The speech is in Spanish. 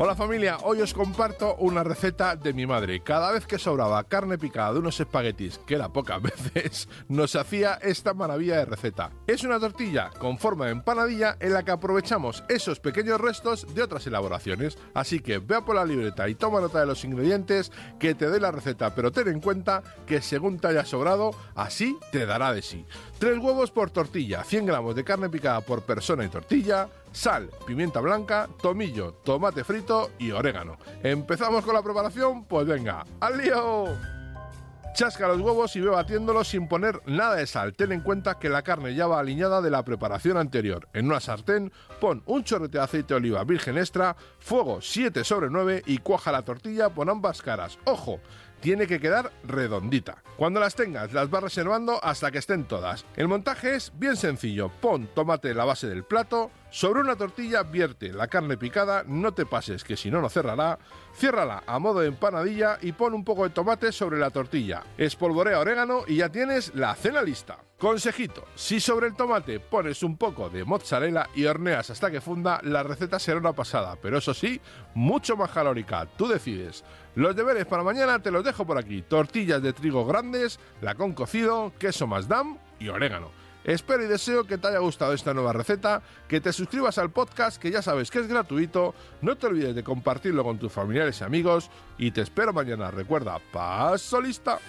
Hola familia, hoy os comparto una receta de mi madre. Cada vez que sobraba carne picada de unos espaguetis, que era pocas veces, nos hacía esta maravilla de receta. Es una tortilla con forma de empanadilla en la que aprovechamos esos pequeños restos de otras elaboraciones. Así que vea por la libreta y toma nota de los ingredientes que te doy la receta, pero ten en cuenta que según te haya sobrado, así te dará de sí. 3 huevos por tortilla, 100 gramos de carne picada por persona y tortilla, sal, pimienta blanca, tomillo, tomate frito y orégano. ¿Empezamos con la preparación? Pues venga, ¡al lío! Chasca los huevos y ve batiéndolos sin poner nada de sal. Ten en cuenta que la carne ya va aliñada de la preparación anterior. En una sartén pon un chorrete de aceite de oliva virgen extra, fuego 7 sobre 9 y cuaja la tortilla por ambas caras. ¡Ojo! Tiene que quedar redondita. Cuando las tengas, las vas reservando hasta que estén todas. El montaje es bien sencillo. Pon tomate en la base del plato, sobre una tortilla vierte la carne picada, no te pases que si no no cerrará, ciérrala a modo de empanadilla y pon un poco de tomate sobre la tortilla. Espolvorea orégano y ya tienes la cena lista. Consejito, si sobre el tomate pones un poco de mozzarella y horneas hasta que funda, la receta será una pasada, pero eso sí, mucho más calórica, tú decides. Los deberes para mañana te los dejo por aquí. Tortillas de trigo grandes, lacón cocido, queso masdam y orégano. Espero y deseo que te haya gustado esta nueva receta, que te suscribas al podcast, que ya sabes que es gratuito, no te olvides de compartirlo con tus familiares y amigos, y te espero mañana. Recuerda, paso lista.